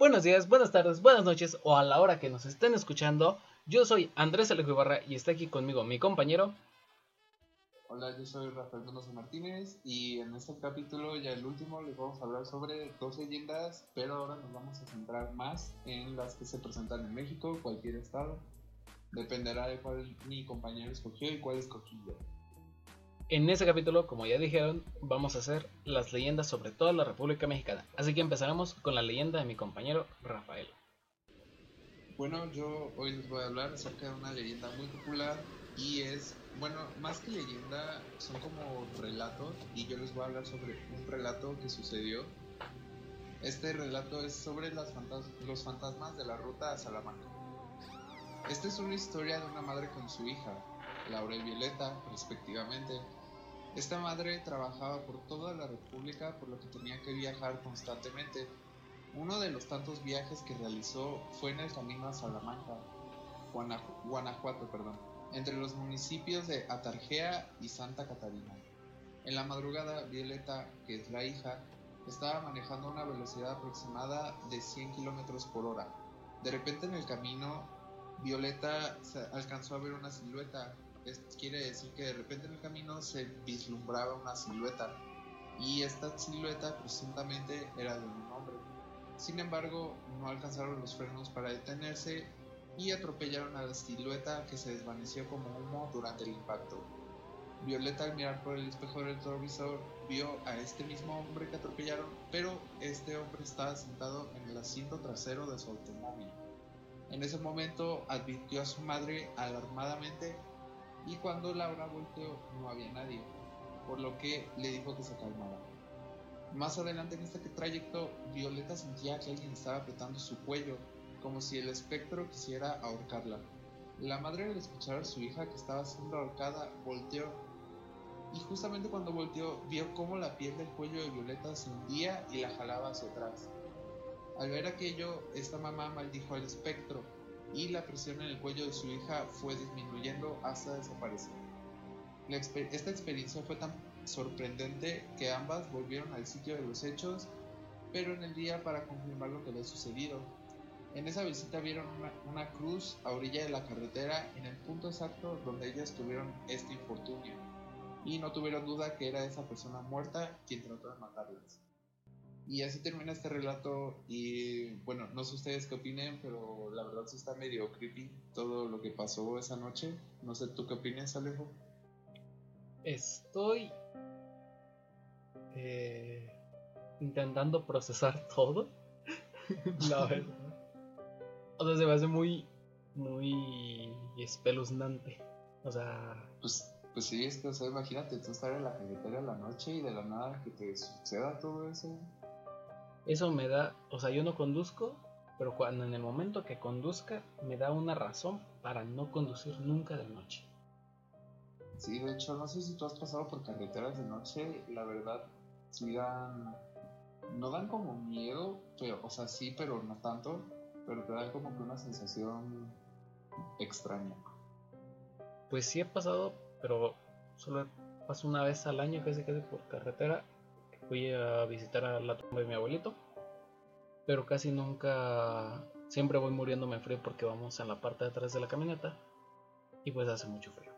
Buenos días, buenas tardes, buenas noches o a la hora que nos estén escuchando. Yo soy Andrés Alejo Ibarra y está aquí conmigo mi compañero. Hola, yo soy Rafael Donoso Martínez y en este capítulo, ya el último, les vamos a hablar sobre dos leyendas, pero ahora nos vamos a centrar más en las que se presentan en México, cualquier estado. Dependerá de cuál mi compañero escogió y cuál escogí yo. En ese capítulo, como ya dijeron, vamos a hacer las leyendas sobre toda la República Mexicana. Así que empezaremos con la leyenda de mi compañero Rafael. Bueno, yo hoy les voy a hablar acerca de una leyenda muy popular y es, bueno, más que leyenda, son como relatos y yo les voy a hablar sobre un relato que sucedió. Este relato es sobre los fantasmas de la ruta a Salamanca. Esta es una historia de una madre con su hija, Laura y Violeta, respectivamente, esta madre trabajaba por toda la República por lo que tenía que viajar constantemente. Uno de los tantos viajes que realizó fue en el camino a Salamanca, Guanajuato, perdón, entre los municipios de Atarjea y Santa Catarina. En la madrugada, Violeta, que es la hija, estaba manejando una velocidad aproximada de 100 km por hora. De repente en el camino, Violeta alcanzó a ver una silueta quiere decir que de repente en el camino se vislumbraba una silueta y esta silueta presuntamente era de un hombre. Sin embargo, no alcanzaron los frenos para detenerse y atropellaron a la silueta que se desvaneció como humo durante el impacto. Violeta al mirar por el espejo del retrovisor vio a este mismo hombre que atropellaron, pero este hombre estaba sentado en el asiento trasero de su automóvil. En ese momento advirtió a su madre alarmadamente y cuando Laura volteó no había nadie, por lo que le dijo que se calmara. Más adelante en este trayecto, Violeta sentía que alguien estaba apretando su cuello, como si el espectro quisiera ahorcarla. La madre al escuchar a su hija que estaba siendo ahorcada volteó y justamente cuando volteó vio cómo la piel del cuello de Violeta se hundía y la jalaba hacia atrás. Al ver aquello, esta mamá maldijo al espectro y la presión en el cuello de su hija fue disminuyendo hasta desaparecer. esta experiencia fue tan sorprendente que ambas volvieron al sitio de los hechos, pero en el día para confirmar lo que había sucedido. En esa visita vieron una, una cruz a orilla de la carretera en el punto exacto donde ellas tuvieron este infortunio, y no tuvieron duda que era esa persona muerta quien trató de matarlas. Y así termina este relato y bueno, no sé ustedes qué opinen, pero la verdad sí está medio creepy todo lo que pasó esa noche. No sé, ¿tú qué opinas, Alejo? Estoy eh, intentando procesar todo. la verdad. O sea, se me hace muy, muy espeluznante. O sea... Pues, pues sí, es que, o sea, imagínate tú estar en la carretera en la noche y de la nada que te suceda todo eso. Eso me da, o sea, yo no conduzco, pero cuando en el momento que conduzca me da una razón para no conducir nunca de noche. Sí, de hecho, no sé si tú has pasado por carreteras de noche, la verdad, sí dan, no dan como miedo, pero, o sea, sí, pero no tanto, pero te da como que una sensación extraña. Pues sí he pasado, pero solo paso una vez al año casi casi por carretera fui a visitar a la tumba de mi abuelito, pero casi nunca, siempre voy muriéndome frío porque vamos en la parte de atrás de la camioneta y pues hace mucho frío.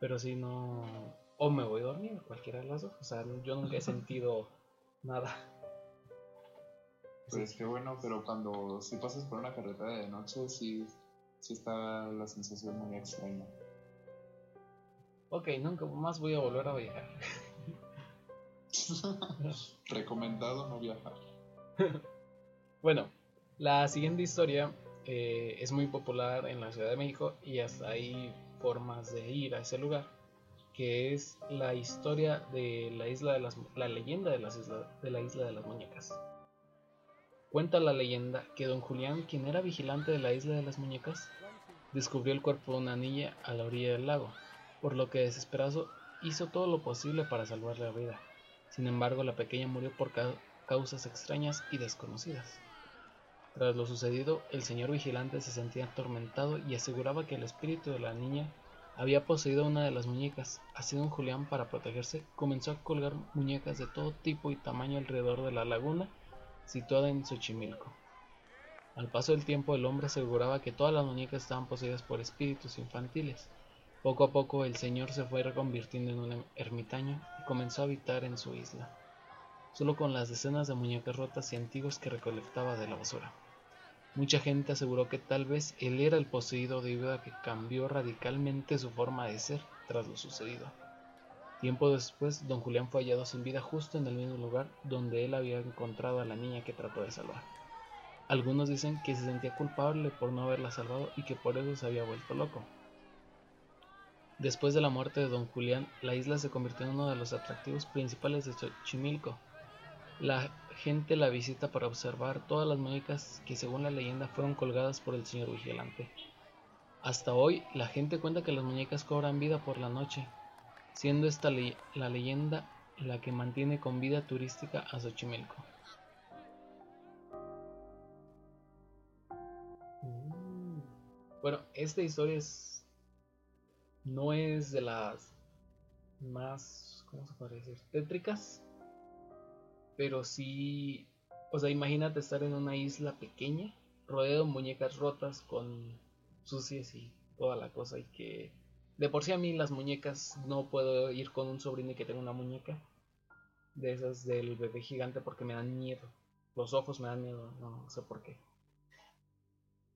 Pero si no, o me voy a dormir, cualquiera de las dos, o sea, yo nunca he sentido nada. Pues que bueno, pero cuando si pasas por una carretera de noche, sí, sí está la sensación muy extraña. Ok, nunca más voy a volver a viajar. Recomendado no viajar. bueno, la siguiente historia eh, es muy popular en la Ciudad de México y hasta hay formas de ir a ese lugar, que es la historia de la isla de las la leyenda de, las de la isla de las muñecas. Cuenta la leyenda que don Julián, quien era vigilante de la isla de las muñecas, descubrió el cuerpo de una niña a la orilla del lago, por lo que desesperado hizo todo lo posible para salvarle la vida. Sin embargo, la pequeña murió por causas extrañas y desconocidas. Tras lo sucedido, el señor vigilante se sentía atormentado y aseguraba que el espíritu de la niña había poseído una de las muñecas. Así don Julián, para protegerse, comenzó a colgar muñecas de todo tipo y tamaño alrededor de la laguna situada en Xochimilco. Al paso del tiempo el hombre aseguraba que todas las muñecas estaban poseídas por espíritus infantiles. Poco a poco el señor se fue reconvirtiendo en un ermitaño y comenzó a habitar en su isla, solo con las decenas de muñecas rotas y antiguas que recolectaba de la basura. Mucha gente aseguró que tal vez él era el poseído debido a que cambió radicalmente su forma de ser tras lo sucedido. Tiempo después, don Julián fue hallado sin vida justo en el mismo lugar donde él había encontrado a la niña que trató de salvar. Algunos dicen que se sentía culpable por no haberla salvado y que por eso se había vuelto loco. Después de la muerte de don Julián, la isla se convirtió en uno de los atractivos principales de Xochimilco. La gente la visita para observar todas las muñecas que según la leyenda fueron colgadas por el señor vigilante. Hasta hoy la gente cuenta que las muñecas cobran vida por la noche, siendo esta la leyenda la que mantiene con vida turística a Xochimilco. Mm. Bueno, esta historia es no es de las más, ¿cómo se puede decir? Tétricas, pero sí, o sea, imagínate estar en una isla pequeña, rodeado de muñecas rotas con sucias y toda la cosa y que de por sí a mí las muñecas no puedo ir con un sobrino y que tenga una muñeca de esas del bebé gigante porque me dan miedo. Los ojos me dan miedo, no sé por qué.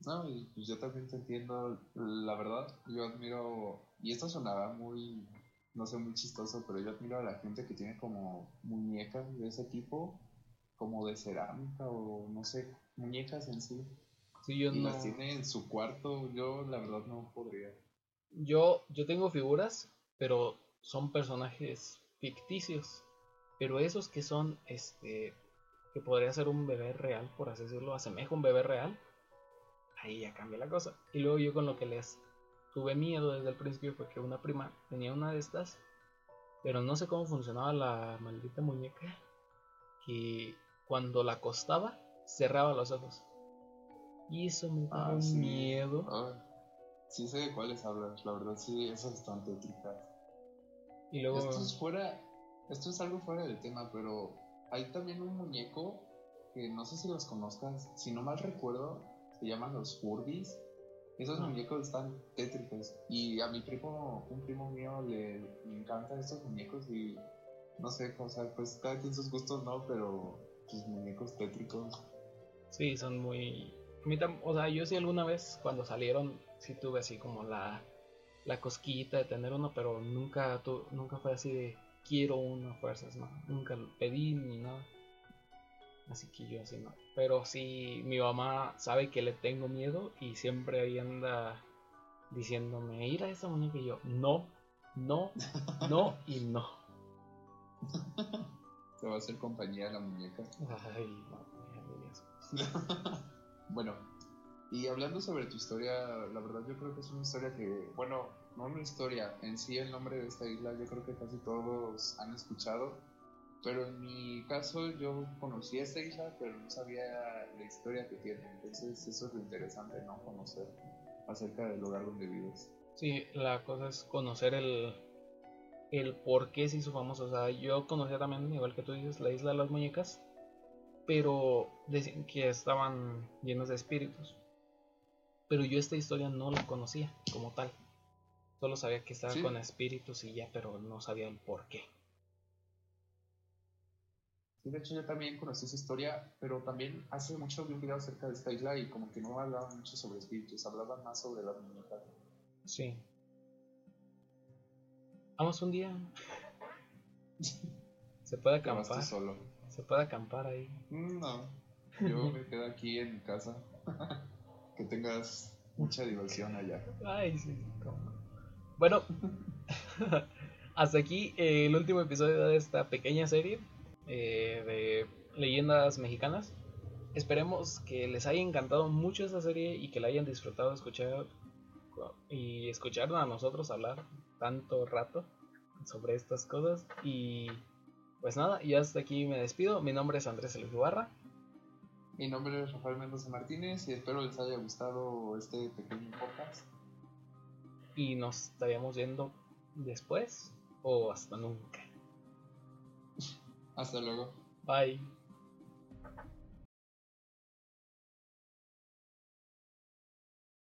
No, y pues yo también te entiendo, la verdad, yo admiro, y esto sonaba muy, no sé, muy chistoso, pero yo admiro a la gente que tiene como muñecas de ese tipo, como de cerámica o no sé, muñecas en sí. Sí, yo y las tiene en su cuarto, yo la verdad no podría. Yo, yo tengo figuras, pero son personajes ficticios. Pero esos que son, este, que podría ser un bebé real, por así decirlo, asemeja un bebé real, ahí ya cambia la cosa. Y luego yo con lo que les tuve miedo desde el principio fue que una prima tenía una de estas, pero no sé cómo funcionaba la maldita muñeca, que cuando la acostaba cerraba los ojos. Y eso me daba ah, miedo. Ah, sí sé de cuáles hablas, la verdad sí, eso es tan tétrica. Y luego... Esto es fuera, esto es algo fuera del tema, pero hay también un muñeco que no sé si los conozcas, si no mal recuerdo, se llaman los Furbies. Esos muñecos están tétricos. Y a mi primo, un primo mío, le, encantan estos muñecos y no sé, o sea, pues cada quien sus gustos, ¿no? Pero sus muñecos tétricos. Sí, son muy... O sea, yo sí alguna vez cuando salieron, sí tuve así como la, la cosquillita de tener uno, pero nunca, tu, nunca fue así de quiero uno fuerzas, ¿no? Nunca lo pedí ni nada. Así que yo así no. Pero sí, mi mamá sabe que le tengo miedo y siempre ahí anda diciéndome, ir a esa muñeca y yo, no, no, no y no. Te va a hacer compañía la muñeca. Ay, no, bueno, y hablando sobre tu historia, la verdad yo creo que es una historia que, bueno, no una historia, en sí el nombre de esta isla yo creo que casi todos han escuchado pero en mi caso yo conocí esta isla, pero no sabía la historia que tiene. Entonces eso es lo interesante, ¿no? Conocer acerca del lugar donde vives. Sí, la cosa es conocer el, el por qué se hizo famoso. O sea, yo conocía también, igual que tú dices, la isla de las muñecas, pero decían que estaban llenos de espíritus. Pero yo esta historia no la conocía como tal. Solo sabía que estaba con espíritus y ya, pero no sabía el por qué de hecho yo también conocí esa historia, pero también hace mucho vi un video acerca de esta isla y como que no hablaban mucho sobre espíritus, hablaban más sobre las muñecas. Sí. Vamos un día. Se puede acampar. solo. Se puede acampar ahí. Mm, no. Yo me quedo aquí en casa. que tengas mucha diversión allá. Ay, sí. Bueno, hasta aquí eh, el último episodio de esta pequeña serie. Eh, de leyendas mexicanas. Esperemos que les haya encantado mucho esta serie y que la hayan disfrutado escuchar y escuchar a nosotros hablar tanto rato sobre estas cosas. Y pues nada, y hasta aquí me despido. Mi nombre es Andrés Barra. Mi nombre es Rafael Mendoza Martínez y espero les haya gustado este pequeño podcast. Y nos estaríamos viendo después o hasta nunca. Hasta luego. Bye.